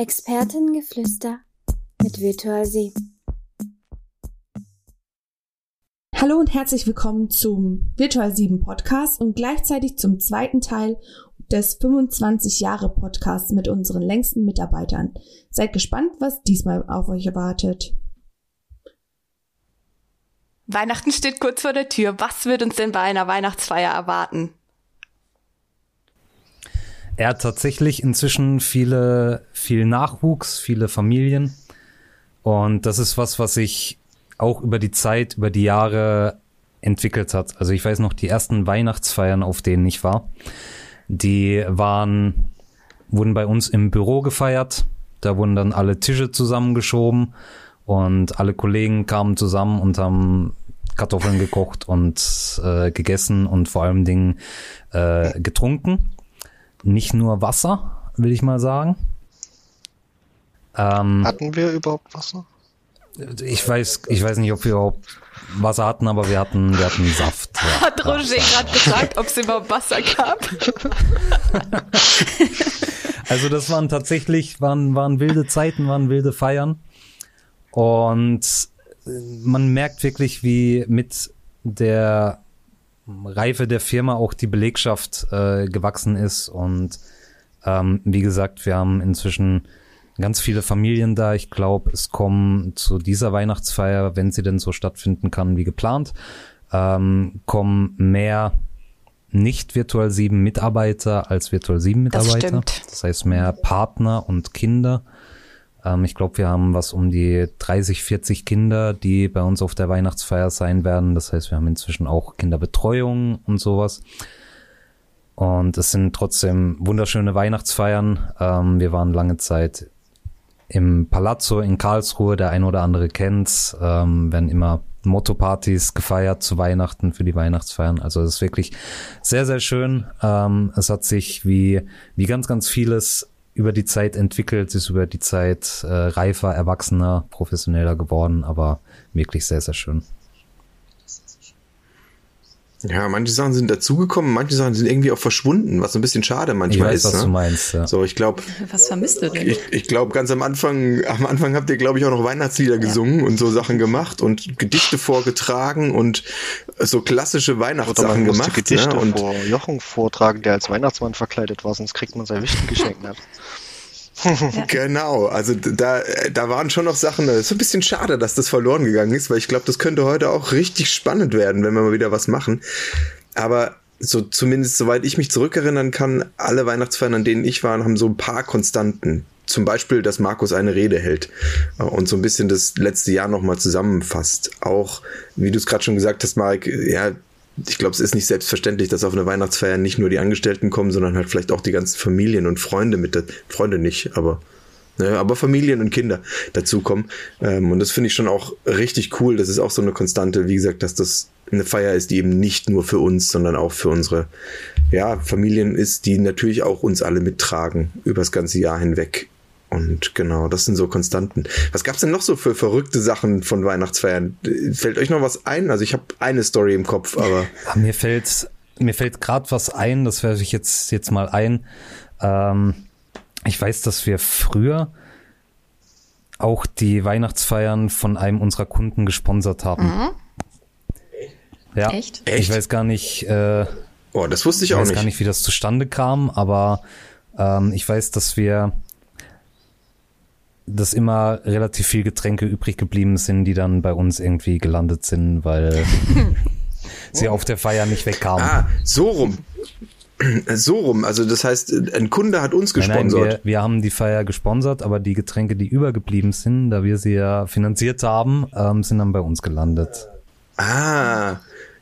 Expertengeflüster mit Virtual Sie. Hallo und herzlich willkommen zum Virtual 7 Podcast und gleichzeitig zum zweiten Teil des 25 Jahre Podcasts mit unseren längsten Mitarbeitern. Seid gespannt, was diesmal auf euch erwartet. Weihnachten steht kurz vor der Tür. Was wird uns denn bei einer Weihnachtsfeier erwarten? Er hat tatsächlich inzwischen viele, viel Nachwuchs, viele Familien. Und das ist was, was sich auch über die Zeit, über die Jahre entwickelt hat. Also ich weiß noch, die ersten Weihnachtsfeiern, auf denen ich war, die waren, wurden bei uns im Büro gefeiert. Da wurden dann alle Tische zusammengeschoben und alle Kollegen kamen zusammen und haben Kartoffeln gekocht und äh, gegessen und vor allem Dingen äh, getrunken. Nicht nur Wasser, will ich mal sagen. Ähm, Hatten wir überhaupt Wasser? Ich weiß, ich weiß nicht, ob wir überhaupt Wasser hatten, aber wir hatten, wir hatten Saft. Ja. Hat Roger gerade gefragt, ob es überhaupt Wasser gab? also das waren tatsächlich, waren, waren wilde Zeiten, waren wilde Feiern. Und man merkt wirklich, wie mit der Reife der Firma auch die Belegschaft äh, gewachsen ist. Und ähm, wie gesagt, wir haben inzwischen ganz viele Familien da. Ich glaube, es kommen zu dieser Weihnachtsfeier, wenn sie denn so stattfinden kann wie geplant, ähm, kommen mehr nicht Virtual 7 Mitarbeiter als Virtual 7 Mitarbeiter. Das, das heißt mehr Partner und Kinder. Ähm, ich glaube, wir haben was um die 30, 40 Kinder, die bei uns auf der Weihnachtsfeier sein werden. Das heißt, wir haben inzwischen auch Kinderbetreuung und sowas. Und es sind trotzdem wunderschöne Weihnachtsfeiern. Ähm, wir waren lange Zeit im Palazzo in Karlsruhe, der ein oder andere kennt's, ähm, werden immer Motto-Partys gefeiert zu Weihnachten für die Weihnachtsfeiern. Also es ist wirklich sehr, sehr schön. Ähm, es hat sich wie, wie ganz, ganz vieles über die Zeit entwickelt, ist über die Zeit äh, reifer, erwachsener, professioneller geworden, aber wirklich sehr, sehr schön. Ja, manche Sachen sind dazugekommen, manche Sachen sind irgendwie auch verschwunden, was so ein bisschen schade manchmal ich weiß, ist. Was ne? du meinst, ja. So, ich glaube. Was vermisst du denn? Ich, ich glaube, ganz am Anfang, am Anfang habt ihr, glaube ich, auch noch Weihnachtslieder ja. gesungen und so Sachen gemacht und Gedichte vorgetragen und so klassische Weihnachtssachen gemacht. Gedichte ne? und vor Jochen vortragen, der als Weihnachtsmann verkleidet war, sonst kriegt man sein Wichtengeschenk nicht. genau, also da, da waren schon noch Sachen, es ist ein bisschen schade, dass das verloren gegangen ist, weil ich glaube, das könnte heute auch richtig spannend werden, wenn wir mal wieder was machen. Aber so zumindest soweit ich mich zurückerinnern kann, alle Weihnachtsfeiern, an denen ich war, haben so ein paar Konstanten. Zum Beispiel, dass Markus eine Rede hält und so ein bisschen das letzte Jahr nochmal zusammenfasst. Auch, wie du es gerade schon gesagt hast, Marek, ja, ich glaube, es ist nicht selbstverständlich, dass auf eine Weihnachtsfeier nicht nur die Angestellten kommen, sondern halt vielleicht auch die ganzen Familien und Freunde mit, der, Freunde nicht, aber, ne, aber Familien und Kinder dazukommen. Ähm, und das finde ich schon auch richtig cool. Das ist auch so eine Konstante, wie gesagt, dass das eine Feier ist, die eben nicht nur für uns, sondern auch für unsere ja, Familien ist, die natürlich auch uns alle mittragen über das ganze Jahr hinweg. Und genau, das sind so Konstanten. Was gab's denn noch so für verrückte Sachen von Weihnachtsfeiern? Fällt euch noch was ein? Also ich habe eine Story im Kopf, aber ja, mir fällt mir fällt gerade was ein. Das werfe ich jetzt jetzt mal ein. Ähm, ich weiß, dass wir früher auch die Weihnachtsfeiern von einem unserer Kunden gesponsert haben. Mhm. Ja, Echt? Ich weiß gar nicht. Äh, oh, das wusste ich, ich auch nicht. Ich weiß gar nicht, wie das zustande kam, aber ähm, ich weiß, dass wir dass immer relativ viel Getränke übrig geblieben sind, die dann bei uns irgendwie gelandet sind, weil sie auf der Feier nicht wegkamen. Ah, so rum. So rum, also das heißt, ein Kunde hat uns gesponsert. Nein, nein, wir, wir, haben die Feier gesponsert, aber die Getränke, die übergeblieben sind, da wir sie ja finanziert haben, ähm, sind dann bei uns gelandet. Ah,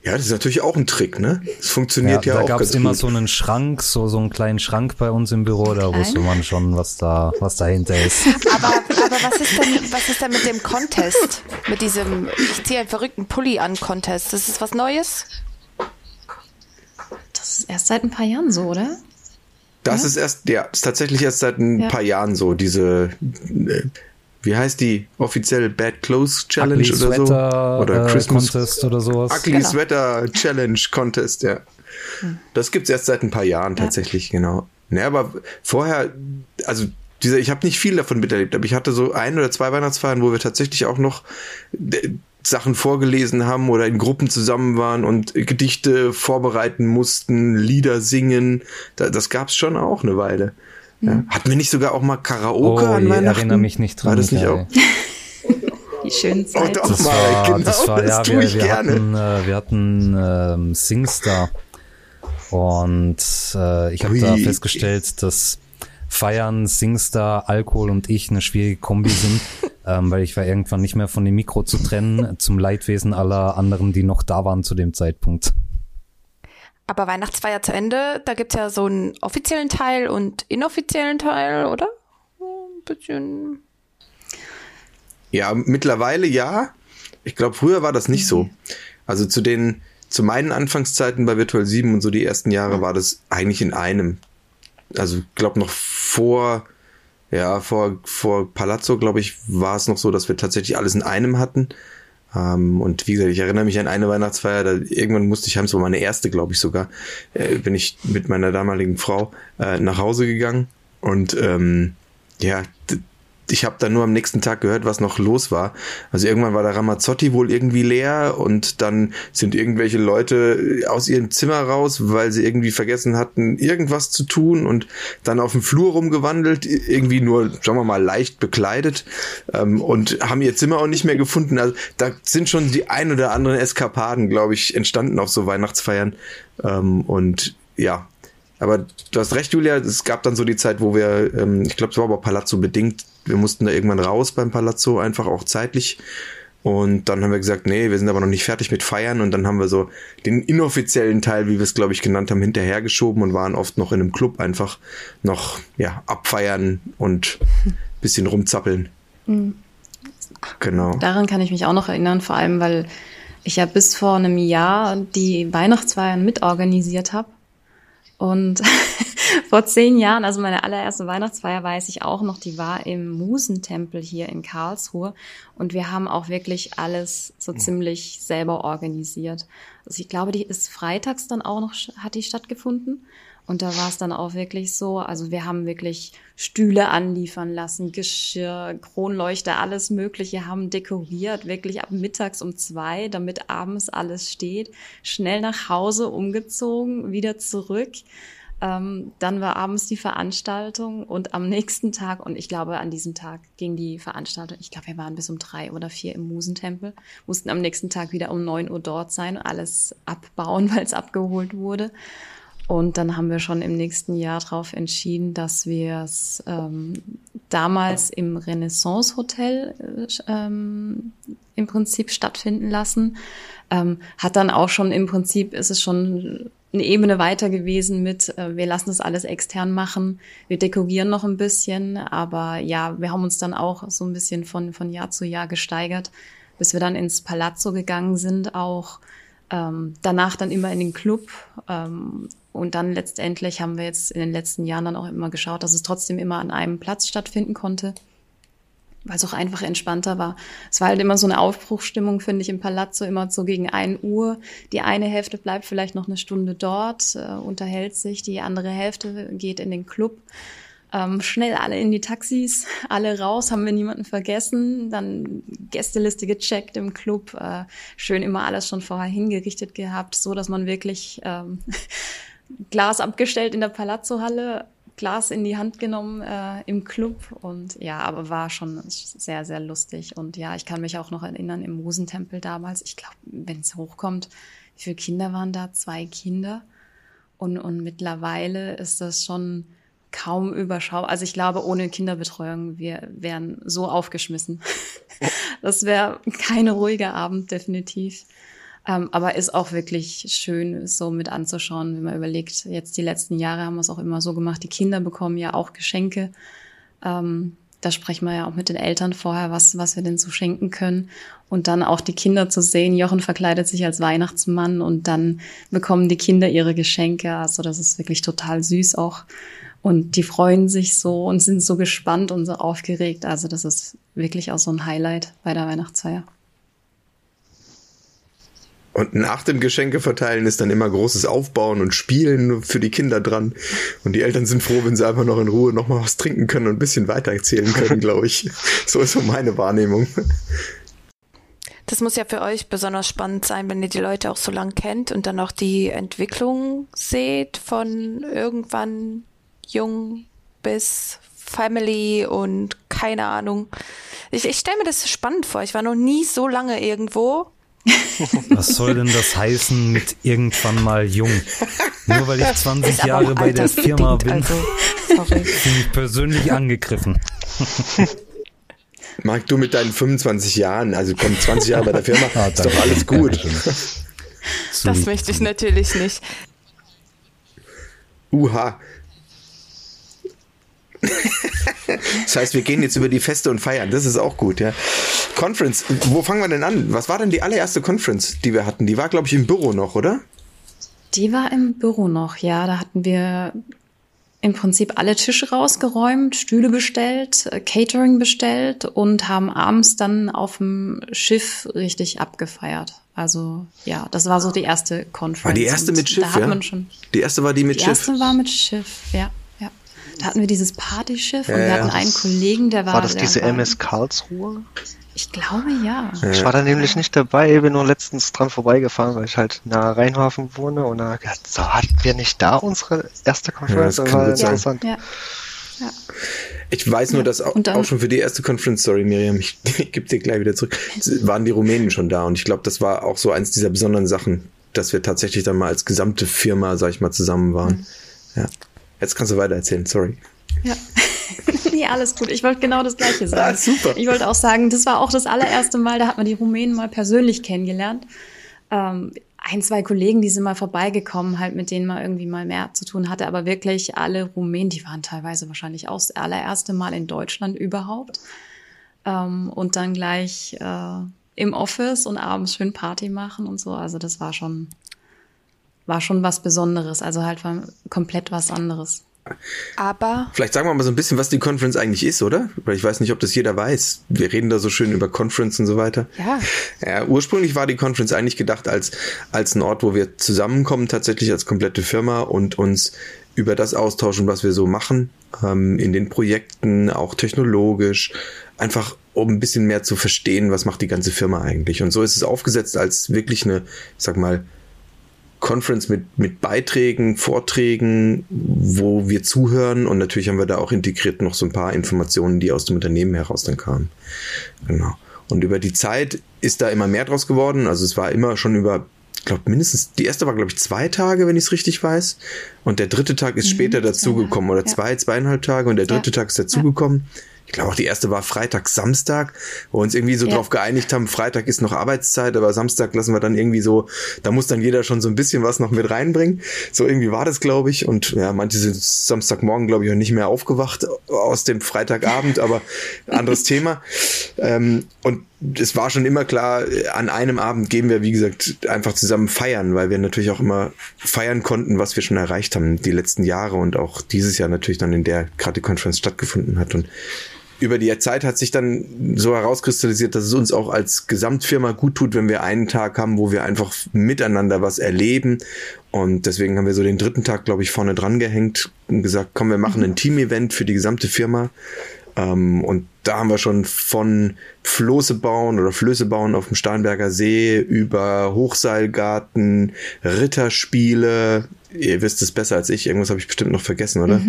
ja, das ist natürlich auch ein Trick, ne? Das funktioniert ja, ja da auch. Da gab es immer gut. so einen Schrank, so, so einen kleinen Schrank bei uns im Büro, da wusste man schon, was da, was dahinter ist. Aber, aber was ist denn, was ist denn mit dem Contest? Mit diesem, ich ziehe einen verrückten Pulli an Contest. Das ist was Neues? Das ist erst seit ein paar Jahren so, oder? Das ja? ist erst, ja, ist tatsächlich erst seit ein ja. paar Jahren so, diese, äh, wie heißt die offiziell Bad Clothes Challenge Ugly oder Sweater, so? Oder äh, Christmas Contest oder sowas. Ugly genau. Sweater Challenge Contest, ja. Hm. Das gibt's erst seit ein paar Jahren tatsächlich, ja. genau. Ne, aber vorher, also dieser, ich habe nicht viel davon miterlebt, aber ich hatte so ein oder zwei Weihnachtsfeiern, wo wir tatsächlich auch noch äh, Sachen vorgelesen haben oder in Gruppen zusammen waren und Gedichte vorbereiten mussten, Lieder singen. Da, das gab's schon auch eine Weile. Ja. Hatten wir nicht sogar auch mal Karaoke oh, an ich Weihnachten? erinnere mich nicht dran. War das nicht auch? Die schönen Zeiten. doch, Das mal, war, genau, das war, ja, das tue wir, ich wir gerne. hatten, äh, wir hatten ähm, Singstar und äh, ich habe da festgestellt, dass Feiern, Singstar, Alkohol und ich eine schwierige Kombi sind, ähm, weil ich war irgendwann nicht mehr von dem Mikro zu trennen, zum Leidwesen aller anderen, die noch da waren zu dem Zeitpunkt. Aber Weihnachtsfeier zu Ende, da gibt's ja so einen offiziellen Teil und inoffiziellen Teil, oder? Ein bisschen. Ja, mittlerweile ja. Ich glaube, früher war das nicht so. Also zu den, zu meinen Anfangszeiten bei Virtual 7 und so die ersten Jahre war das eigentlich in einem. Also ich glaube noch vor, ja, vor, vor Palazzo, glaube ich, war es noch so, dass wir tatsächlich alles in einem hatten. Ähm, und wie gesagt, ich erinnere mich an eine Weihnachtsfeier, da irgendwann musste ich heim, so meine erste, glaube ich sogar, äh, bin ich mit meiner damaligen Frau äh, nach Hause gegangen. Und ähm, ja, ich habe dann nur am nächsten Tag gehört, was noch los war. Also irgendwann war der Ramazzotti wohl irgendwie leer und dann sind irgendwelche Leute aus ihrem Zimmer raus, weil sie irgendwie vergessen hatten, irgendwas zu tun und dann auf dem Flur rumgewandelt, irgendwie nur, sagen wir mal, leicht bekleidet ähm, und haben ihr Zimmer auch nicht mehr gefunden. Also da sind schon die ein oder anderen Eskapaden, glaube ich, entstanden auf so Weihnachtsfeiern. Ähm, und ja, aber du hast recht, Julia, es gab dann so die Zeit, wo wir, ähm, ich glaube, es war aber Palazzo bedingt, wir mussten da irgendwann raus beim Palazzo, einfach auch zeitlich. Und dann haben wir gesagt, nee, wir sind aber noch nicht fertig mit Feiern. Und dann haben wir so den inoffiziellen Teil, wie wir es, glaube ich, genannt haben, hinterhergeschoben und waren oft noch in einem Club einfach noch, ja, abfeiern und bisschen rumzappeln. Genau. Daran kann ich mich auch noch erinnern, vor allem, weil ich ja bis vor einem Jahr die Weihnachtsfeiern mitorganisiert habe. Und vor zehn Jahren, also meine allererste Weihnachtsfeier, weiß ich auch noch, die war im Musentempel hier in Karlsruhe. Und wir haben auch wirklich alles so ziemlich selber organisiert. Also ich glaube, die ist freitags dann auch noch, hat die stattgefunden. Und da war es dann auch wirklich so, also wir haben wirklich Stühle anliefern lassen, Geschirr, Kronleuchter, alles Mögliche, haben dekoriert, wirklich ab mittags um zwei, damit abends alles steht, schnell nach Hause umgezogen, wieder zurück. Ähm, dann war abends die Veranstaltung und am nächsten Tag, und ich glaube, an diesem Tag ging die Veranstaltung, ich glaube, wir waren bis um drei oder vier im Musentempel, mussten am nächsten Tag wieder um neun Uhr dort sein, alles abbauen, weil es abgeholt wurde. Und dann haben wir schon im nächsten Jahr darauf entschieden, dass wir es ähm, damals im Renaissance Hotel äh, ähm, im Prinzip stattfinden lassen. Ähm, hat dann auch schon im Prinzip ist es schon eine Ebene weiter gewesen mit, äh, wir lassen das alles extern machen, wir dekorieren noch ein bisschen, aber ja, wir haben uns dann auch so ein bisschen von, von Jahr zu Jahr gesteigert, bis wir dann ins Palazzo gegangen sind, auch ähm, danach dann immer in den Club ähm, und dann letztendlich haben wir jetzt in den letzten Jahren dann auch immer geschaut, dass es trotzdem immer an einem Platz stattfinden konnte, weil es auch einfach entspannter war. Es war halt immer so eine Aufbruchstimmung, finde ich, im Palazzo, immer so gegen ein Uhr. Die eine Hälfte bleibt vielleicht noch eine Stunde dort, äh, unterhält sich, die andere Hälfte geht in den Club. Ähm, schnell alle in die Taxis, alle raus, haben wir niemanden vergessen. Dann Gästeliste gecheckt im Club, äh, schön immer alles schon vorher hingerichtet gehabt, so dass man wirklich ähm, Glas abgestellt in der Palazzo-Halle, Glas in die Hand genommen äh, im Club und ja, aber war schon sehr, sehr lustig. Und ja, ich kann mich auch noch erinnern im Musentempel damals, ich glaube, wenn es hochkommt, wie viele Kinder waren da? Zwei Kinder. Und, und mittlerweile ist das schon kaum überschaubar. Also ich glaube, ohne Kinderbetreuung, wir wären so aufgeschmissen. das wäre kein ruhiger Abend, definitiv. Ähm, aber ist auch wirklich schön, so mit anzuschauen, wenn man überlegt, jetzt die letzten Jahre haben wir es auch immer so gemacht, die Kinder bekommen ja auch Geschenke. Ähm, da sprechen wir ja auch mit den Eltern vorher, was, was wir denn so schenken können. Und dann auch die Kinder zu sehen. Jochen verkleidet sich als Weihnachtsmann und dann bekommen die Kinder ihre Geschenke. Also das ist wirklich total süß auch. Und die freuen sich so und sind so gespannt und so aufgeregt. Also das ist wirklich auch so ein Highlight bei der Weihnachtsfeier. Und nach dem Geschenke verteilen ist dann immer großes Aufbauen und Spielen für die Kinder dran. Und die Eltern sind froh, wenn sie einfach noch in Ruhe noch mal was trinken können und ein bisschen weiter erzählen können, glaube ich. So ist so meine Wahrnehmung. Das muss ja für euch besonders spannend sein, wenn ihr die Leute auch so lang kennt und dann auch die Entwicklung seht von irgendwann jung bis Family und keine Ahnung. Ich, ich stelle mir das spannend vor. Ich war noch nie so lange irgendwo Was soll denn das heißen mit irgendwann mal jung? Nur weil ich 20 Jahre bei der Firma bin, Also, bin ich persönlich angegriffen. Marc, du mit deinen 25 Jahren, also komm, 20 Jahre bei der Firma, Ah, ist doch alles gut. Das möchte ich natürlich nicht. Uha. Das heißt, wir gehen jetzt über die Feste und feiern. Das ist auch gut, ja. Conference, wo fangen wir denn an? Was war denn die allererste Conference, die wir hatten? Die war, glaube ich, im Büro noch, oder? Die war im Büro noch, ja. Da hatten wir im Prinzip alle Tische rausgeräumt, Stühle bestellt, äh, Catering bestellt und haben abends dann auf dem Schiff richtig abgefeiert. Also ja, das war so die erste Conference. War die erste Und mit Schiff, ja? man schon, Die erste war die mit die Schiff. erste war mit Schiff, ja, ja. Da hatten wir dieses Partyschiff und Ja, wir ja. hatten einen Kollegen, der war. War das diese MS Karlsruhe? Ich glaube ja. Ich war da nämlich nicht dabei, bin nur letztens dran vorbeigefahren, weil ich halt nahe Rheinhafen wohne und da gedacht, so hatten wir nicht da unsere erste Konferenz? Ja, das war interessant. Ja. ja. Ich weiß nur, dass auch, auch schon für die erste Conference, sorry Miriam, ich, ich gebe dir gleich wieder zurück, waren die Rumänen schon da und ich glaube, das war auch so eins dieser besonderen Sachen, dass wir tatsächlich dann mal als gesamte Firma, sag ich mal, zusammen waren. Mhm. Ja. Jetzt kannst du weiter erzählen, sorry. Ja. nee, alles gut. Ich wollte genau das Gleiche sagen. Ah, super. Ich wollte auch sagen, das war auch das allererste Mal, da hat man die Rumänen mal persönlich kennengelernt. Ähm, ein, zwei Kollegen, die sind mal vorbeigekommen, halt mit denen man irgendwie mal mehr zu tun hatte, aber wirklich alle Rumänen, die waren teilweise wahrscheinlich auch das allererste Mal in Deutschland überhaupt. Ähm, und dann gleich äh, im Office und abends schön Party machen und so. Also das war schon, war schon was Besonderes. Also halt war komplett was anderes. Aber Vielleicht sagen wir mal so ein bisschen, was die Conference eigentlich ist, oder? Weil ich weiß nicht, ob das jeder weiß. Wir reden da so schön über Conference und so weiter. ja, Ja, ursprünglich war die Conference eigentlich gedacht als, als ein Ort, wo wir zusammenkommen, tatsächlich als komplette Firma und uns über das austauschen, was wir so machen, ähm, in den Projekten, auch technologisch, einfach um ein bisschen mehr zu verstehen, was macht die ganze Firma eigentlich. Und so ist es aufgesetzt als wirklich eine, ich sag mal, Conference mit, mit Beiträgen, Vorträgen, wo wir zuhören und natürlich haben wir da auch integriert noch so ein paar Informationen, die aus dem Unternehmen heraus dann kamen. Genau. Und über die Zeit ist da immer mehr draus geworden. Also es war immer schon über, ich glaube mindestens, die erste war glaube ich zwei Tage, wenn ich es richtig weiß. Und der dritte Tag ist später dazugekommen oder ja. zwei, zweieinhalb Tage und der dritte Tag ist dazugekommen. Ich glaube auch die erste war Freitag, Samstag, wo wir uns irgendwie so Ja. drauf geeinigt haben, Freitag ist noch Arbeitszeit, aber Samstag lassen wir dann irgendwie so, da muss dann jeder schon so ein bisschen was noch mit reinbringen. So irgendwie war das, glaube ich. Und ja, manche sind Samstagmorgen, glaube ich, auch nicht mehr aufgewacht aus dem Freitagabend, aber anderes Thema. Ähm, und es war schon immer klar, an einem Abend gehen wir, wie gesagt, einfach zusammen feiern, weil wir natürlich auch immer feiern konnten, was wir schon erreicht haben die letzten Jahre und auch dieses Jahr natürlich dann in der gerade die Conference stattgefunden hat. Und über die Zeit hat sich dann so herauskristallisiert, dass es uns auch als Gesamtfirma gut tut, wenn wir einen Tag haben, wo wir einfach miteinander was erleben. Und deswegen haben wir so den dritten Tag, glaube ich, vorne dran gehängt und gesagt, komm, wir machen ein Team-Event für die gesamte Firma. Ähm, und da haben wir schon von Floße bauen oder Flöße bauen auf dem Starnberger See über Hochseilgarten, Ritterspiele. Ihr wisst es besser als ich. Irgendwas habe ich bestimmt noch vergessen, oder?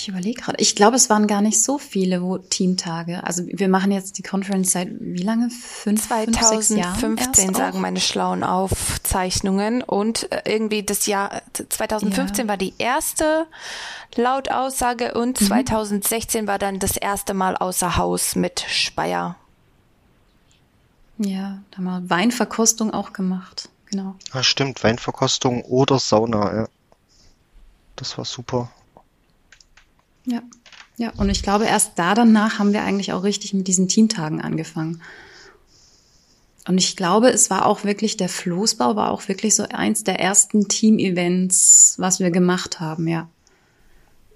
Ich überlege gerade. Ich glaube, es waren gar nicht so viele wo Teamtage. Also wir machen jetzt die Conference seit wie lange? Fünf, fünf sechs Jahren 2015 erst sagen meine schlauen Aufzeichnungen und äh, irgendwie das Jahr 2015 Ja. war die erste laut Aussage und 2016 war dann das erste Mal außer Haus mit Speyer. Ja, da haben wir Weinverkostung auch gemacht. Genau. Ah, stimmt, Weinverkostung oder Sauna, ja. Das war super. Ja. Ja, und ich glaube, erst da danach haben wir eigentlich auch richtig mit diesen Teamtagen angefangen. Und ich glaube, es war auch wirklich, der Floßbau war auch wirklich so eins der ersten Team-Events, was wir gemacht haben, ja.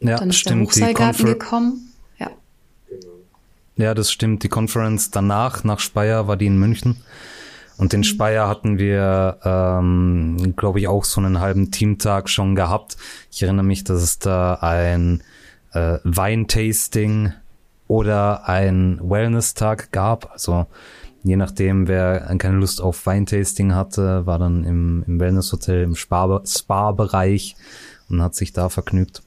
Ja, Dann ist stimmt. der Die Confer gekommen. Ja. ja, das stimmt. Die Conference danach, nach Speyer, war die in München. Und den Speyer hatten wir, ähm, glaube ich, auch so einen halben Teamtag schon gehabt. Ich erinnere mich, dass es da ein äh, Weintasting oder ein Wellness-Tag gab. Also je nachdem, wer keine Lust auf Weintasting hatte, war dann im, im Wellness-Hotel im Spa-Bereich und hat sich da vergnügt.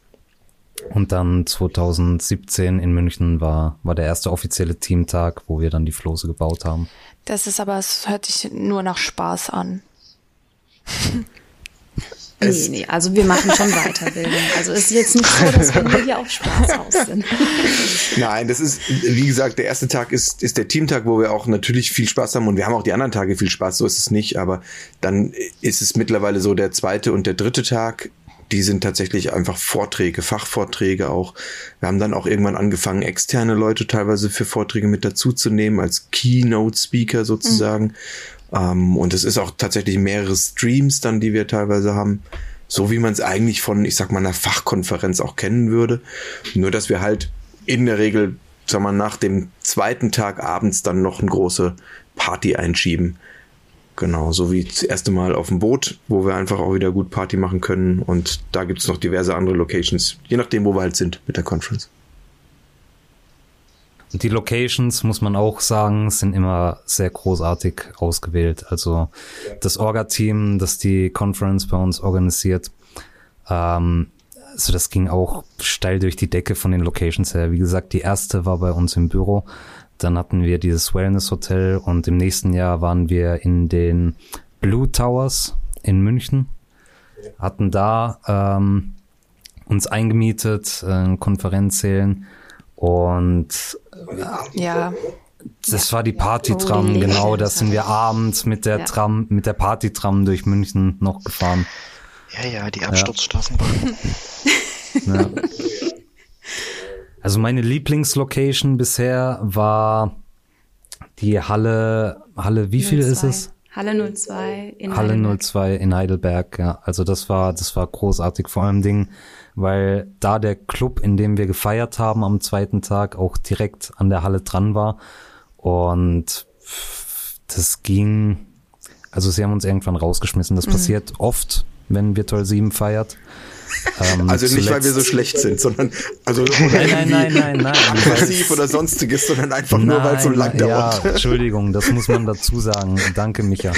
Und dann 2017 in München war, war der erste offizielle Teamtag, wo wir dann die Flose gebaut haben. Das ist aber, es hört sich nur nach Spaß an. Nee, nee, also wir machen schon Weiterbildung. Also es ist jetzt nicht so, dass wir nur hier auf Spaß aus sind. Nein, das ist, wie gesagt, der erste Tag ist, ist der Teamtag, wo wir auch natürlich viel Spaß haben und wir haben auch die anderen Tage viel Spaß, so ist es nicht, aber dann ist es mittlerweile so der zweite und der dritte Tag, die sind tatsächlich einfach Vorträge, Fachvorträge auch. Wir haben dann auch irgendwann angefangen, externe Leute teilweise für Vorträge mit dazuzunehmen, als Keynote-Speaker sozusagen. Mhm. Ähm, und es ist auch tatsächlich mehrere Streams dann, die wir teilweise haben. So wie man es eigentlich von, ich sag mal, einer Fachkonferenz auch kennen würde. Nur, dass wir halt in der Regel, sag mal, nach dem zweiten Tag abends dann noch eine große Party einschieben. Genau, so wie das erste Mal auf dem Boot, wo wir einfach auch wieder gut Party machen können. Und da gibt's noch diverse andere Locations, je nachdem, wo wir halt sind mit der Conference. Und die Locations, muss man auch sagen, sind immer sehr großartig ausgewählt. Also das Orga-Team, das die Conference bei uns organisiert, ähm, also das ging auch steil durch die Decke von den Locations her. Wie gesagt, die erste war bei uns im Büro. Dann hatten wir dieses Wellness Hotel und im nächsten Jahr waren wir in den Blue Towers in München. Hatten da ähm, uns eingemietet, äh, Konferenzsälen und ja. Das war die Partytram, genau. Da sind wir abends mit der ja. Tram, mit der Partytram durch München noch gefahren. Ja, ja, die Absturzstraßenbahn. Ja. Also meine Lieblingslocation bisher war die Halle, Halle, wie 02. viel ist es? Halle 02 in Halle Heidelberg. 02 in Heidelberg, ja. Also das war, das war großartig. Vor allem Ding, weil da der Club, in dem wir gefeiert haben am zweiten Tag, auch direkt an der Halle dran war. Und das ging, also sie haben uns irgendwann rausgeschmissen. Das mhm. passiert oft, wenn Virtual 7 feiert. Ähm, also nicht, weil wir so schlecht sind, sondern also nein, nein, nein, nein, nein, aggressiv oder sonstiges, sondern einfach nein, nur, weil es so lang dauert. Ja, Entschuldigung, das muss man dazu sagen. Danke, Micha.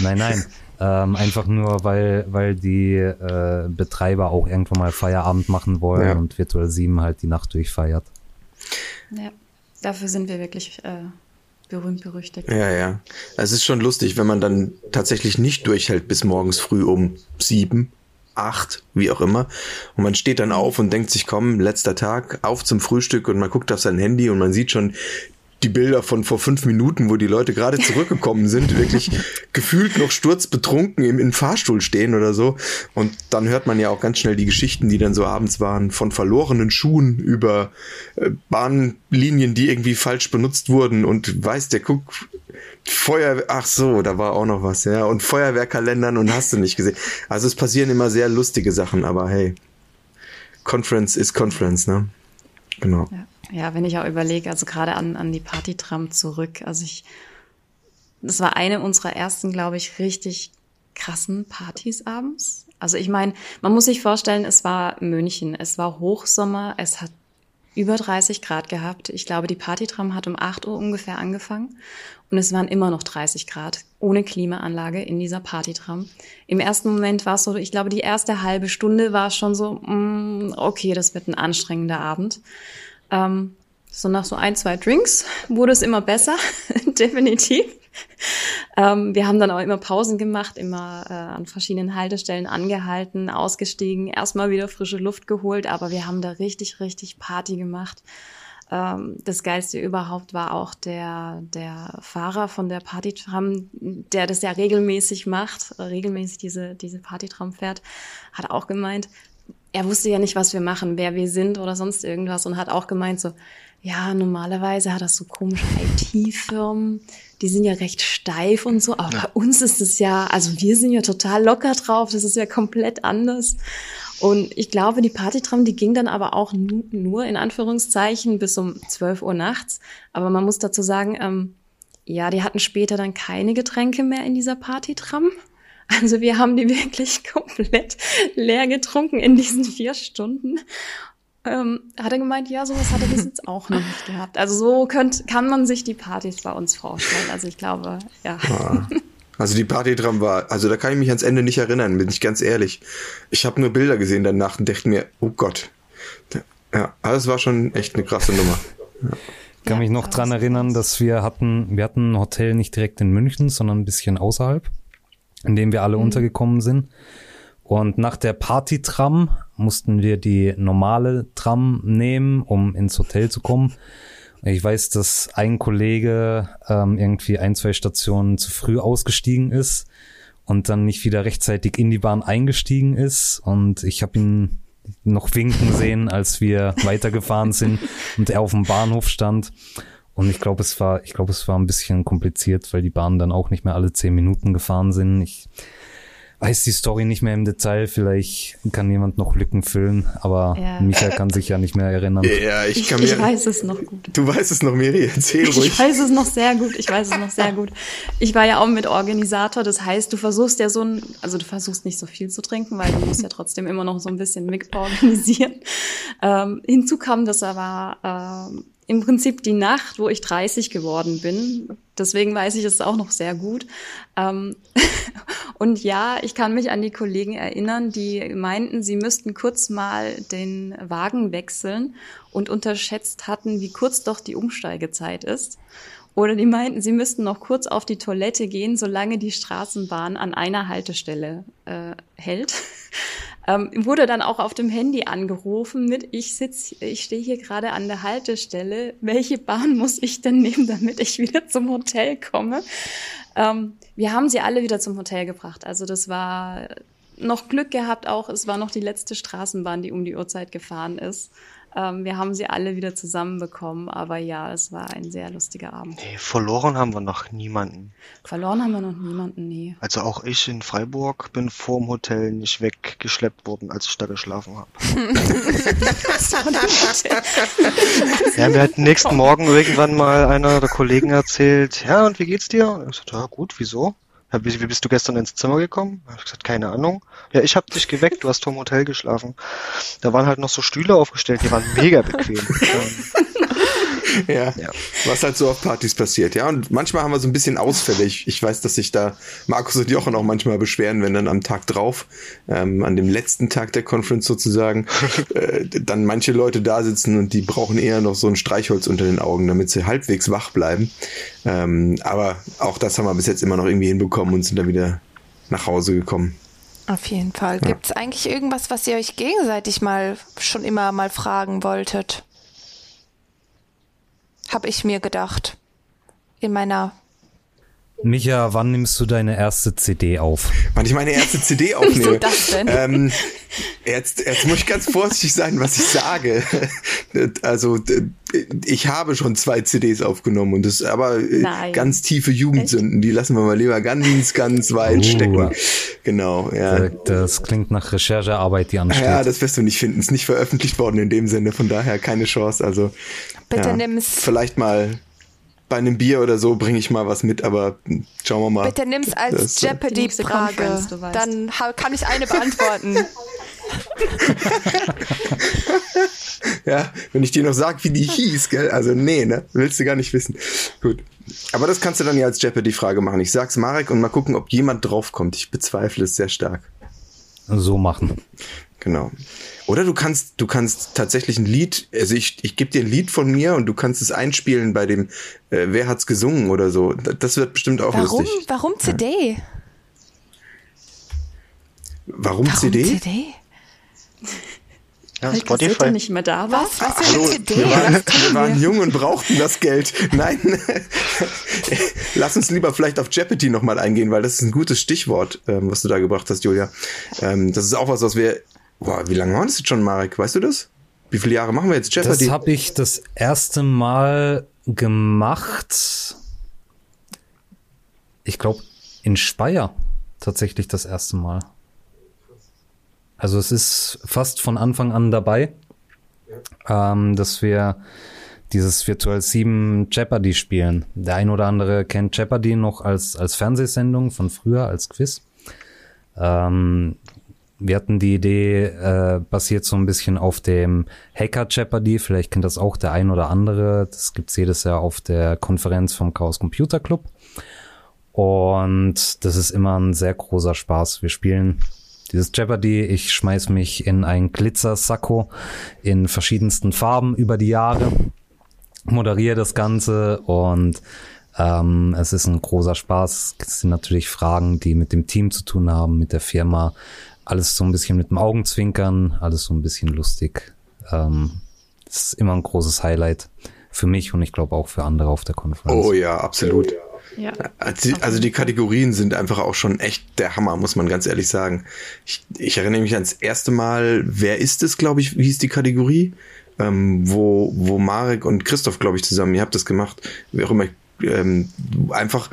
Nein, nein. Ähm, einfach nur, weil, weil die äh, Betreiber auch irgendwann mal Feierabend machen wollen ja. und Virtual 7 halt die Nacht durchfeiert. Ja, dafür sind wir wirklich äh, berühmt berüchtigt. Ja, ja. Es ist schon lustig, wenn man dann tatsächlich nicht durchhält bis morgens früh um sieben, acht, wie auch immer. Und man steht dann auf und denkt sich, komm, letzter Tag, auf zum Frühstück und man guckt auf sein Handy und man sieht schon die Bilder von vor fünf Minuten, wo die Leute gerade zurückgekommen sind, wirklich gefühlt noch sturzbetrunken im, im Fahrstuhl stehen oder so. Und dann hört man ja auch ganz schnell die Geschichten, die dann so abends waren, von verlorenen Schuhen über äh, Bahnlinien, die irgendwie falsch benutzt wurden und weiß der guck, Feuer, ach so, da war auch noch was, ja, und Feuerwehrkalendern und hast du nicht gesehen. Also es passieren immer sehr lustige Sachen, aber hey, Conference ist Conference, ne? Genau. Ja. Ja, wenn ich auch überlege, also gerade an, an die Partytram zurück. Also ich, das war eine unserer ersten, glaube ich, richtig krassen Partys abends. Also ich meine, man muss sich vorstellen, es war München, es war Hochsommer, es hat über 30 Grad gehabt. Ich glaube, die Partytram hat um 8 Uhr ungefähr angefangen und es waren immer noch 30 Grad ohne Klimaanlage in dieser Partytram. Im ersten Moment war es so, ich glaube, die erste halbe Stunde war schon so, mm, okay, das wird ein anstrengender Abend. Ähm, so nach so ein, zwei Drinks wurde es immer besser, definitiv. Ähm, wir haben dann auch immer Pausen gemacht, immer äh, an verschiedenen Haltestellen angehalten, ausgestiegen, erstmal wieder frische Luft geholt, aber wir haben da richtig, richtig Party gemacht. Ähm, das Geilste überhaupt war auch der, der Fahrer von der Partytram, der das ja regelmäßig macht, regelmäßig diese, diese Partytram fährt, hat auch gemeint, er wusste ja nicht, was wir machen, wer wir sind oder sonst irgendwas und hat auch gemeint so, ja, normalerweise hat das so komische IT-Firmen, die sind ja recht steif und so, aber ja. bei uns ist es ja, also wir sind ja total locker drauf, das ist ja komplett anders. Und ich glaube, die Partytram, die ging dann aber auch nur in Anführungszeichen bis um 12 Uhr nachts. Aber man muss dazu sagen, ähm, ja, die hatten später dann keine Getränke mehr in dieser Partytram. Also wir haben die wirklich komplett leer getrunken in diesen vier Stunden. Ähm, hat er gemeint, ja, sowas hat er bis jetzt auch noch nicht gehabt. Also so könnt, kann man sich die Partys bei uns vorstellen. Also ich glaube, ja. Ah. Also die Partytram war, also da kann ich mich ans Ende nicht erinnern, bin ich ganz ehrlich. Ich habe nur Bilder gesehen danach und dachte mir, oh Gott. Ja, alles war schon echt eine krasse Nummer. Ja. Ich kann mich noch dran erinnern, dass wir hatten, wir hatten ein Hotel nicht direkt in München, sondern ein bisschen außerhalb, in dem wir alle mhm. untergekommen sind. Und nach der Party-Tram mussten wir die normale Tram nehmen, um ins Hotel zu kommen. Ich weiß, dass ein Kollege ähm, irgendwie ein, zwei Stationen zu früh ausgestiegen ist und dann nicht wieder rechtzeitig in die Bahn eingestiegen ist. Und ich habe ihn noch winken sehen, als wir weitergefahren sind und er auf dem Bahnhof stand. Und ich glaube, es war, ich glaube, es war ein bisschen kompliziert, weil die Bahnen dann auch nicht mehr alle zehn Minuten gefahren sind. Ich weiß die Story nicht mehr im Detail. Vielleicht kann jemand noch Lücken füllen, aber ja. Michael kann sich ja nicht mehr erinnern. Ja, ich kann ich, mir. Ich weiß es noch gut. Du weißt es noch, Miri. Erzähl ruhig. Ich weiß es noch sehr gut. Ich weiß es noch sehr gut. Ich war ja auch mit Organisator. Das heißt, du versuchst ja so ein, also du versuchst nicht so viel zu trinken, weil du musst ja trotzdem immer noch so ein bisschen mit organisieren. Ähm, hinzu kam, dass er war, ähm, im Prinzip die Nacht, wo ich 30 geworden bin. Deswegen weiß ich es auch noch sehr gut. Ähm und ja, ich kann mich an die Kollegen erinnern, die meinten, sie müssten kurz mal den Wagen wechseln und unterschätzt hatten, wie kurz doch die Umsteigezeit ist. Oder die meinten, sie müssten noch kurz auf die Toilette gehen, solange die Straßenbahn an einer Haltestelle äh, hält. Ähm, wurde dann auch auf dem Handy angerufen mit, ich sitz, ich stehe hier gerade an der Haltestelle, welche Bahn muss ich denn nehmen, damit ich wieder zum Hotel komme? Ähm, wir haben sie alle wieder zum Hotel gebracht. Also das war noch Glück gehabt auch, es war noch die letzte Straßenbahn, die um die Uhrzeit gefahren ist. Ähm, wir haben sie alle wieder zusammenbekommen, aber ja, es war ein sehr lustiger Abend. Nee, verloren haben wir noch niemanden. Verloren haben wir noch niemanden, nee. Also auch ich in Freiburg bin vor dem Hotel nicht weggeschleppt worden, als ich da geschlafen habe. ja, mir hat nächsten Morgen irgendwann mal einer der Kollegen erzählt, ja, und wie geht's dir? Und ich sagte, ja gut, wieso? Wie, wie bist du gestern ins Zimmer gekommen? Hab ich gesagt, keine Ahnung. Ja, ich hab dich geweckt, du hast vom Hotel geschlafen. Da waren halt noch so Stühle aufgestellt, die waren mega bequem. ja, ja, was halt so auf Partys passiert. Ja, und manchmal haben wir so ein bisschen Ausfälle. Ich, ich weiß, dass sich da Markus und Jochen auch manchmal beschweren, wenn dann am Tag drauf, ähm, an dem letzten Tag der Conference sozusagen, äh, dann manche Leute da sitzen und die brauchen eher noch so ein Streichholz unter den Augen, damit sie halbwegs wach bleiben. Ähm, aber auch das haben wir bis jetzt immer noch irgendwie hinbekommen und sind dann wieder nach Hause gekommen. Auf jeden Fall. Ja. Gibt es eigentlich irgendwas, was ihr euch gegenseitig mal schon immer mal fragen wolltet? Habe ich mir gedacht. In meiner Micha, wann nimmst du deine erste CD auf? Wann ich meine erste CD aufnehme? Wieso das denn? Ähm, jetzt, jetzt muss ich ganz vorsichtig sein, was ich sage. Also ich habe schon zwei CDs aufgenommen und das aber äh, Nein. ganz tiefe Jugendsünden. Die lassen wir mal lieber ganz, ganz weit uh. stecken. Genau, ja. Das klingt nach Recherchearbeit, die ansteht. Ja, das wirst du nicht finden. Ist nicht veröffentlicht worden in dem Sinne. Von daher keine Chance. Also bitte ja, nimm's. Vielleicht mal bei einem Bier oder so bringe ich mal was mit, aber schauen wir mal. Bitte nimm's als Jeopardy-Frage. Dann kann ich eine beantworten. ja, wenn ich dir noch sag, wie die hieß, gell? Also nee, ne? Willst du gar nicht wissen. Gut. Aber das kannst du dann ja als Jeopardy-Frage machen. Ich sag's Marek und mal gucken, ob jemand draufkommt. Ich bezweifle es sehr stark. So machen. Genau. Oder du kannst, du kannst tatsächlich ein Lied, also ich, ich gebe dir ein Lied von mir und du kannst es einspielen bei dem, äh, wer hat's gesungen oder so. Das wird bestimmt auch warum, lustig. Warum CD? Ja. Warum, warum CD? CD? Ja, Weil Spotify. Nicht mehr da war. Was? Was für eine CD? Wir waren, wir waren jung und brauchten das Geld. Nein. Lass uns lieber vielleicht auf Jeopardy nochmal eingehen, weil das ist ein gutes Stichwort, ähm, was du da gebracht hast, Julia. Ähm, das ist auch was, was wir Boah, wie lange war das jetzt schon, Marek? Weißt du das? Wie viele Jahre machen wir jetzt Jeopardy? Das habe ich das erste Mal gemacht. Ich glaube, in Speyer tatsächlich das erste Mal. Also es ist fast von Anfang an dabei, ähm, dass wir dieses Virtual 7 Jeopardy spielen. Der ein oder andere kennt Jeopardy noch als, als Fernsehsendung von früher, als Quiz. Ähm, wir hatten die Idee, äh, basiert so ein bisschen auf dem Hacker Jeopardy. Vielleicht kennt das auch der ein oder andere. Das gibt's jedes Jahr auf der Konferenz vom Chaos Computer Club. Und das ist immer ein sehr großer Spaß. Wir spielen dieses Jeopardy. Ich schmeiß mich in ein Glitzer-Sakko in verschiedensten Farben über die Jahre, moderiere das Ganze und ähm, es ist ein großer Spaß. Es sind natürlich Fragen, die mit dem Team zu tun haben, mit der Firma. Alles so ein bisschen mit dem Augenzwinkern, alles so ein bisschen lustig. Ähm, das ist immer ein großes Highlight für mich und ich glaube auch für andere auf der Konferenz. Oh ja, absolut. Ja. Also, also die Kategorien sind einfach auch schon echt der Hammer, muss man ganz ehrlich sagen. Ich, ich erinnere mich ans erste Mal, wer ist es, glaube ich, wie hieß die Kategorie? Ähm, wo, wo Marek und Christoph, glaube ich, zusammen, ihr habt das gemacht, wie auch immer, ähm, einfach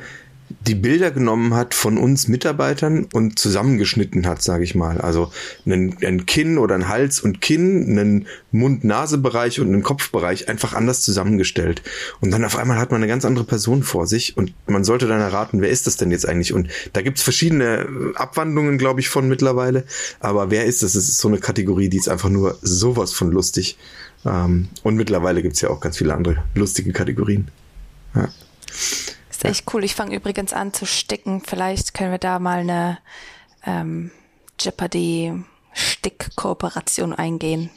die Bilder genommen hat von uns Mitarbeitern und zusammengeschnitten hat, sage ich mal. Also ein, ein Kinn oder ein Hals und Kinn, einen Mund-Nase-Bereich und einen Kopfbereich einfach anders zusammengestellt. Und dann auf einmal hat man eine ganz andere Person vor sich und man sollte dann erraten, wer ist das denn jetzt eigentlich? Und da gibt's verschiedene Abwandlungen, glaube ich, von mittlerweile. Aber wer ist das? Es ist so eine Kategorie, die ist einfach nur sowas von lustig. Ähm, und mittlerweile gibt's ja auch ganz viele andere lustige Kategorien. Ja. Ist echt cool. Ich fange übrigens an zu sticken. Vielleicht können wir da mal eine ähm, Jeopardy-Stick-Kooperation eingehen.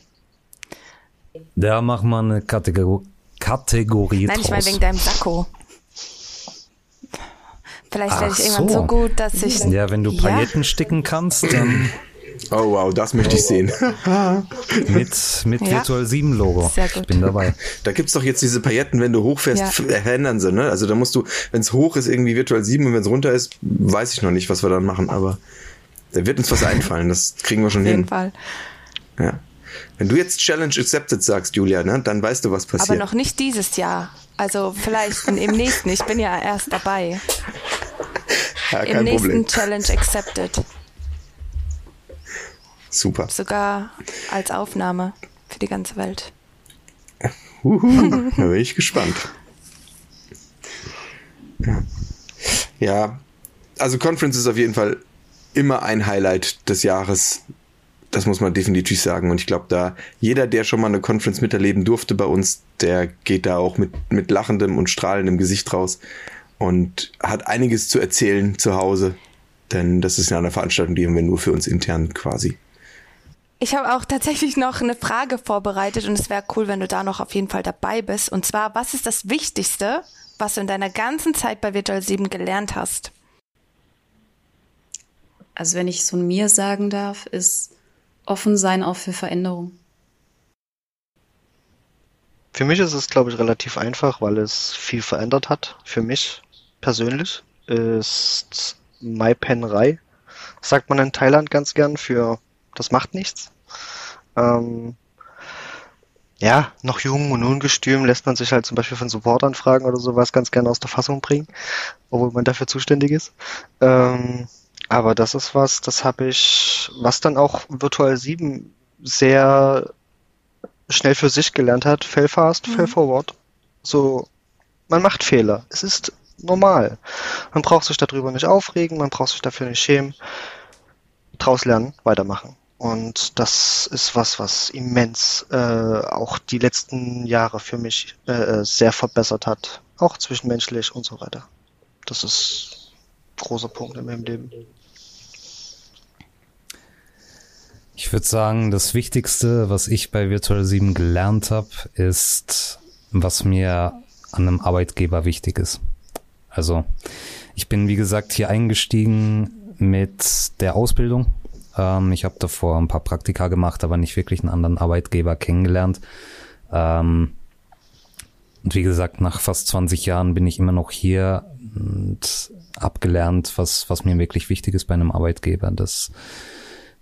Da machen wir eine Kategor Kategorie Nein, ich meine draus. wegen deinem Sakko. Vielleicht werde ich irgendwann so. so gut, dass ich. Ja, wenn du Ja. Pailletten sticken kannst, dann Oh wow, das möchte ich sehen. mit, mit Ja. Virtual 7 Logo. Sehr gut. Ich bin dabei. Da gibt's doch jetzt diese Pailletten, wenn du hochfährst, Ja. f- verändern sie, ne? Also da musst du, wenn es hoch ist, irgendwie virtuell 7 und wenn es runter ist, weiß ich noch nicht, was wir dann machen, aber da wird uns was einfallen, das kriegen wir schon Auf jeden hin. Fall. Ja. Wenn du jetzt Challenge accepted sagst, Julia, ne, dann weißt du, was passiert. Aber noch nicht dieses Jahr. Also vielleicht im nächsten. Ich bin ja erst dabei. ja, Im nächsten Problem. Challenge accepted. Super. Sogar als Aufnahme für die ganze Welt. Uhu, da bin ich gespannt. Ja. also Conference ist auf jeden Fall immer ein Highlight des Jahres. Das muss man definitiv sagen. Und ich glaube, da jeder, der schon mal eine Conference miterleben durfte bei uns, der geht da auch mit, mit lachendem und strahlendem Gesicht raus und hat einiges zu erzählen zu Hause. Denn das ist ja eine Veranstaltung, die haben wir nur für uns intern quasi. Ich habe auch tatsächlich noch eine Frage vorbereitet und es wäre cool, wenn du da noch auf jeden Fall dabei bist. Und zwar, was ist das Wichtigste, was du in deiner ganzen Zeit bei Virtual 7 gelernt hast? Also wenn ich es von mir sagen darf, ist offen sein auch für Veränderung. Für mich ist es, glaube ich, relativ einfach, weil es viel verändert hat. Für mich persönlich ist Maipenrei, sagt man in Thailand ganz gern, für das macht nichts. Ähm, ja, noch jung und ungestüm lässt man sich halt zum Beispiel von Supportanfragen oder sowas ganz gerne aus der Fassung bringen, obwohl man dafür zuständig ist. Ähm, aber das ist was, das habe ich, was dann auch Virtual 7 sehr schnell für sich gelernt hat, fail fast, fail forward. So, man macht Fehler. Es ist normal. Man braucht sich darüber nicht aufregen, man braucht sich dafür nicht schämen. Draus lernen, weitermachen. Und das ist was, was immens äh, auch die letzten Jahre für mich äh, sehr verbessert hat. Auch zwischenmenschlich und so weiter. Das ist ein großer Punkt in meinem Leben. Ich würde sagen, das Wichtigste, was ich bei Virtual 7 gelernt habe, ist, was mir an einem Arbeitgeber wichtig ist. Also, ich bin, wie gesagt, hier eingestiegen mit der Ausbildung. Ähm, ich habe davor ein paar Praktika gemacht, aber nicht wirklich einen anderen Arbeitgeber kennengelernt. Ähm, und wie gesagt, nach fast 20 Jahren bin ich immer noch hier und hab gelernt, was, was mir wirklich wichtig ist bei einem Arbeitgeber. Das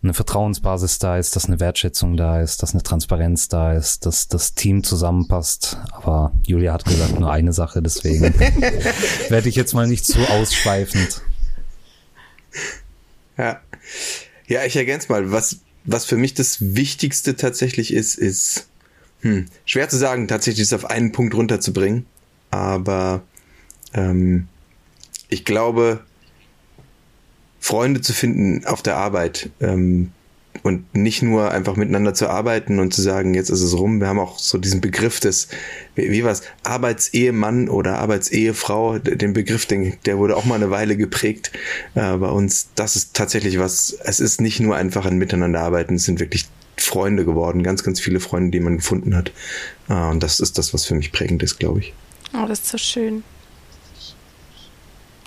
eine Vertrauensbasis da ist, dass eine Wertschätzung da ist, dass eine Transparenz da ist, dass das Team zusammenpasst. Aber Julia hat gesagt, nur eine Sache, deswegen werde ich jetzt mal nicht zu ausschweifend. Ja. Ja, ich ergänze mal, was, was für mich das Wichtigste tatsächlich ist, ist Hm. Schwer zu sagen, tatsächlich es auf einen Punkt runterzubringen. Aber ähm, ich glaube, Freunde zu finden auf der Arbeit ähm, und nicht nur einfach miteinander zu arbeiten und zu sagen, jetzt ist es rum. Wir haben auch so diesen Begriff des, wie, wie was, Arbeitsehemann oder Arbeitsehefrau, den Begriff, den, der wurde auch mal eine Weile geprägt äh, bei uns. Das ist tatsächlich was, es ist nicht nur einfach ein Miteinander arbeiten, es sind wirklich Freunde geworden, ganz, ganz viele Freunde, die man gefunden hat. Äh, und das ist das, was für mich prägend ist, glaube ich. Oh, das ist so schön.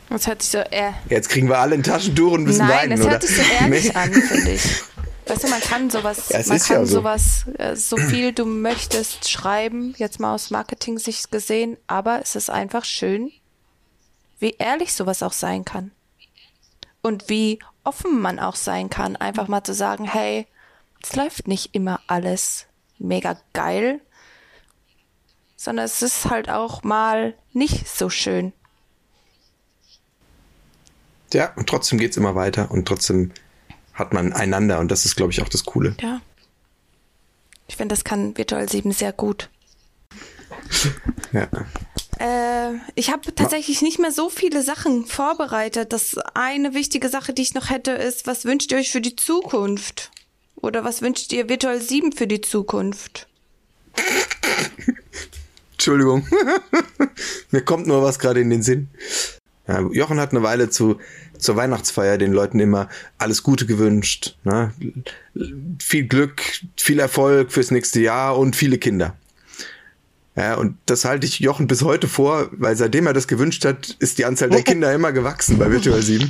Das hört sich so eher. Jetzt kriegen wir alle ein Taschentuch und müssen Nein, weinen, das oder? hört sich so ehrlich an, finde ich. Weißt du, man kann sowas, Ja, es man kann ja so. sowas, äh, so viel du möchtest schreiben, jetzt mal aus Marketing-Sicht gesehen, aber es ist einfach schön, wie ehrlich sowas auch sein kann. Und wie offen man auch sein kann, einfach mal zu sagen, hey, es läuft nicht immer alles mega geil, sondern es ist halt auch mal nicht so schön. Ja, und trotzdem geht's immer weiter und trotzdem hat man einander und das ist, glaube ich, auch das Coole. Ja. Ich finde, das kann Virtual 7 sehr gut. Ja. Äh, ich habe tatsächlich nicht mehr so viele Sachen vorbereitet. Das eine wichtige Sache, die ich noch hätte, ist, was wünscht ihr euch für die Zukunft? Oder was wünscht ihr Virtual 7 für die Zukunft? Entschuldigung. Mir kommt nur was gerade in den Sinn. Ja, Jochen hat eine Weile zu, zur Weihnachtsfeier den Leuten immer alles Gute gewünscht. Ne? Viel Glück, viel Erfolg fürs nächste Jahr und viele Kinder. Ja, und das halte ich Jochen bis heute vor, weil seitdem er das gewünscht hat, ist die Anzahl der Kinder immer gewachsen bei Virtual 7.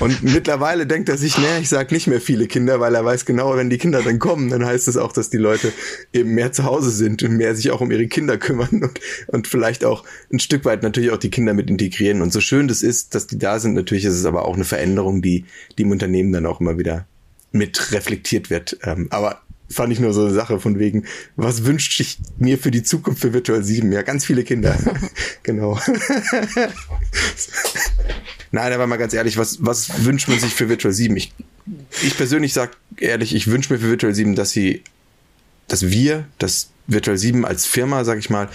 Und mittlerweile denkt er sich, nee, ich sag nicht mehr viele Kinder, weil er weiß genau, wenn die Kinder dann kommen, dann heißt es auch, dass die Leute eben mehr zu Hause sind und mehr sich auch um ihre Kinder kümmern und, und vielleicht auch ein Stück weit natürlich auch die Kinder mit integrieren. Und so schön das ist, dass die da sind, natürlich ist es aber auch eine Veränderung, die, die im Unternehmen dann auch immer wieder mit reflektiert wird. Ähm, aber fand ich nur so eine Sache von wegen, was wünscht ich mir für die Zukunft für Virtual 7? Ja, ganz viele Kinder. genau. Nein, aber mal ganz ehrlich, was, was wünscht man sich für Virtual 7? Ich, ich persönlich sag ehrlich, ich wünsche mir für Virtual 7, dass sie, dass wir, dass Virtual 7 als Firma, sag ich mal,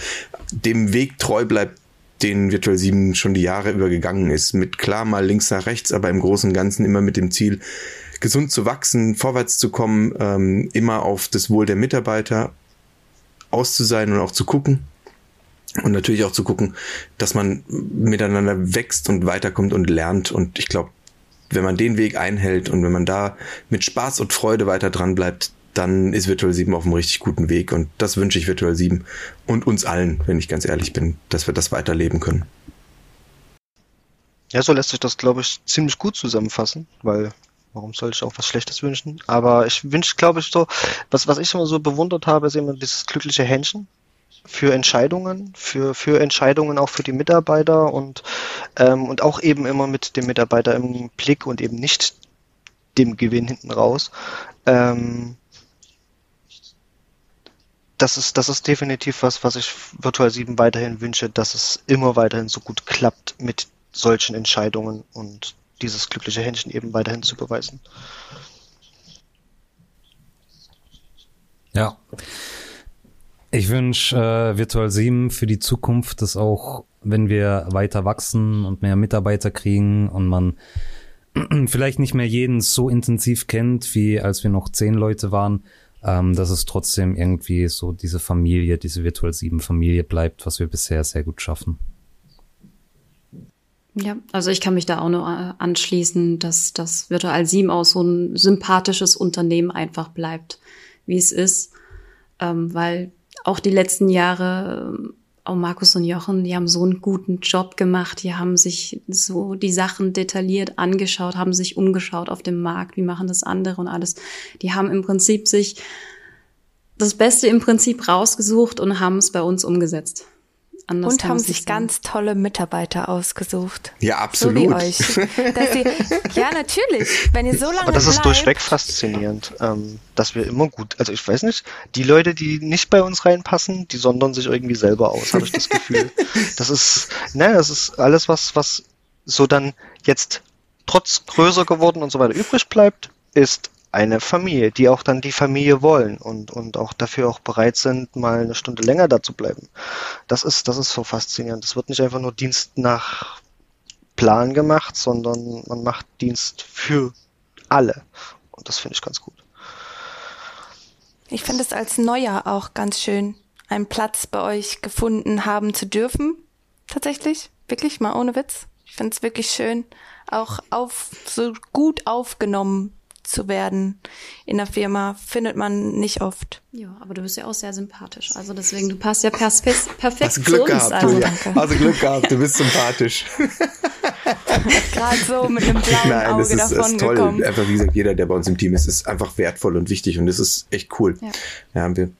dem Weg treu bleibt, den Virtual 7 schon die Jahre über gegangen ist. Mit klar mal links nach rechts, aber im Großen und Ganzen immer mit dem Ziel, gesund zu wachsen, vorwärts zu kommen, ähm, immer auf das Wohl der Mitarbeiter aus zu sein und auch zu gucken. Und natürlich auch zu gucken, dass man miteinander wächst und weiterkommt und lernt. Und ich glaube, wenn man den Weg einhält und wenn man da mit Spaß und Freude weiter dran bleibt, dann ist Virtual 7 auf einem richtig guten Weg. Und das wünsche ich Virtual 7 und uns allen, wenn ich ganz ehrlich bin, dass wir das weiterleben können. Ja, so lässt sich das, glaube ich, ziemlich gut zusammenfassen, weil warum soll ich auch was Schlechtes wünschen? Aber ich wünsche, glaube ich, so, was, was ich immer so bewundert habe, ist immer dieses glückliche Händchen für Entscheidungen, für, für Entscheidungen auch für die Mitarbeiter und, ähm, und auch eben immer mit dem Mitarbeiter im Blick und eben nicht dem Gewinn hinten raus. Ähm, das ist, das ist definitiv was, was ich Virtual 7 weiterhin wünsche, dass es immer weiterhin so gut klappt mit solchen Entscheidungen und dieses glückliche Händchen eben weiterhin zu beweisen. Ja. Ich wünsche äh, Virtual 7 für die Zukunft, dass auch, wenn wir weiter wachsen und mehr Mitarbeiter kriegen und man vielleicht nicht mehr jeden so intensiv kennt, wie als wir noch zehn Leute waren, ähm, dass es trotzdem irgendwie so diese Familie, diese Virtual 7 Familie bleibt, was wir bisher sehr gut schaffen. Ja, also ich kann mich da auch nur äh, anschließen, dass das Virtual 7 auch so ein sympathisches Unternehmen einfach bleibt, wie es ist, ähm, weil auch die letzten Jahre, ähm, auch Markus und Jochen, die haben so einen guten Job gemacht, die haben sich so die Sachen detailliert angeschaut, haben sich umgeschaut auf dem Markt, wie machen das andere und alles. Die haben im Prinzip sich das Beste im Prinzip rausgesucht und haben es bei uns umgesetzt. Anders Und haben sich ganz tolle Mitarbeiter ausgesucht. Ja, So wie absolut. euch. Dass sie, ja, natürlich. Wenn ihr so lange Aber das ist bleibt, durchweg faszinierend, ähm, dass wir immer gut, also ich weiß nicht, die Leute, die nicht bei uns reinpassen, die sondern sich irgendwie selber aus, habe ich das Gefühl. das ist, ne, das ist alles, was, was so dann jetzt trotz größer geworden und so weiter übrig bleibt, ist eine Familie, die auch dann die Familie wollen und, und auch dafür auch bereit sind, mal eine Stunde länger da zu bleiben. Das ist, das ist so faszinierend. Es wird nicht einfach nur Dienst nach Plan gemacht, sondern man macht Dienst für alle. Und das finde ich ganz gut. Ich finde es als Neuer auch ganz schön, einen Platz bei euch gefunden haben zu dürfen. Tatsächlich. Wirklich mal ohne Witz. Ich finde es wirklich schön, auch auf, so gut aufgenommen zu werden in der Firma findet man nicht oft. Ja, aber du bist ja auch sehr sympathisch. Also deswegen, du passt ja perfekt, perfekt Hast Glück zu uns. gehabt, also, Julia. danke. Hast Glück gehabt, du bist sympathisch. Gerade so mit einem blauen Nein, Auge das ist, davon ist toll. gekommen. Einfach wie gesagt, jeder, der bei uns im Team ist, ist einfach wertvoll und wichtig und das ist echt cool. Ja. Ja, wir, ja.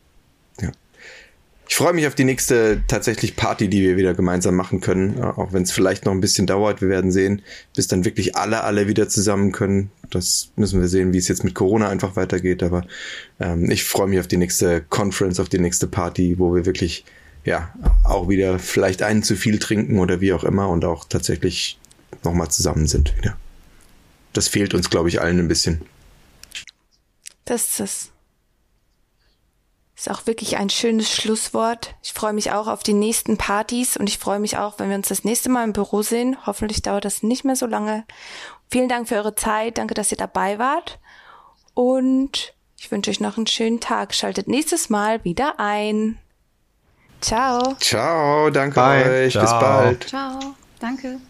Ich freue mich auf die nächste tatsächlich Party, die wir wieder gemeinsam machen können, auch wenn es vielleicht noch ein bisschen dauert. Wir werden sehen, bis dann wirklich alle, alle wieder zusammen können. Das müssen wir sehen, wie es jetzt mit Corona einfach weitergeht. Aber ähm, ich freue mich auf die nächste Conference, auf die nächste Party, wo wir wirklich ja auch wieder vielleicht einen zu viel trinken oder wie auch immer und auch tatsächlich nochmal zusammen sind wieder. Das fehlt uns, glaube ich, allen ein bisschen. Das ist es. Ist auch wirklich ein schönes Schlusswort. Ich freue mich auch auf die nächsten Partys und ich freue mich auch, wenn wir uns das nächste Mal im Büro sehen. Hoffentlich dauert das nicht mehr so lange. Vielen Dank für eure Zeit. Danke, dass ihr dabei wart. Und ich wünsche euch noch einen schönen Tag. Schaltet nächstes Mal wieder ein. Ciao. Ciao, danke Bye. euch, bis Ciao. bald. Ciao, danke.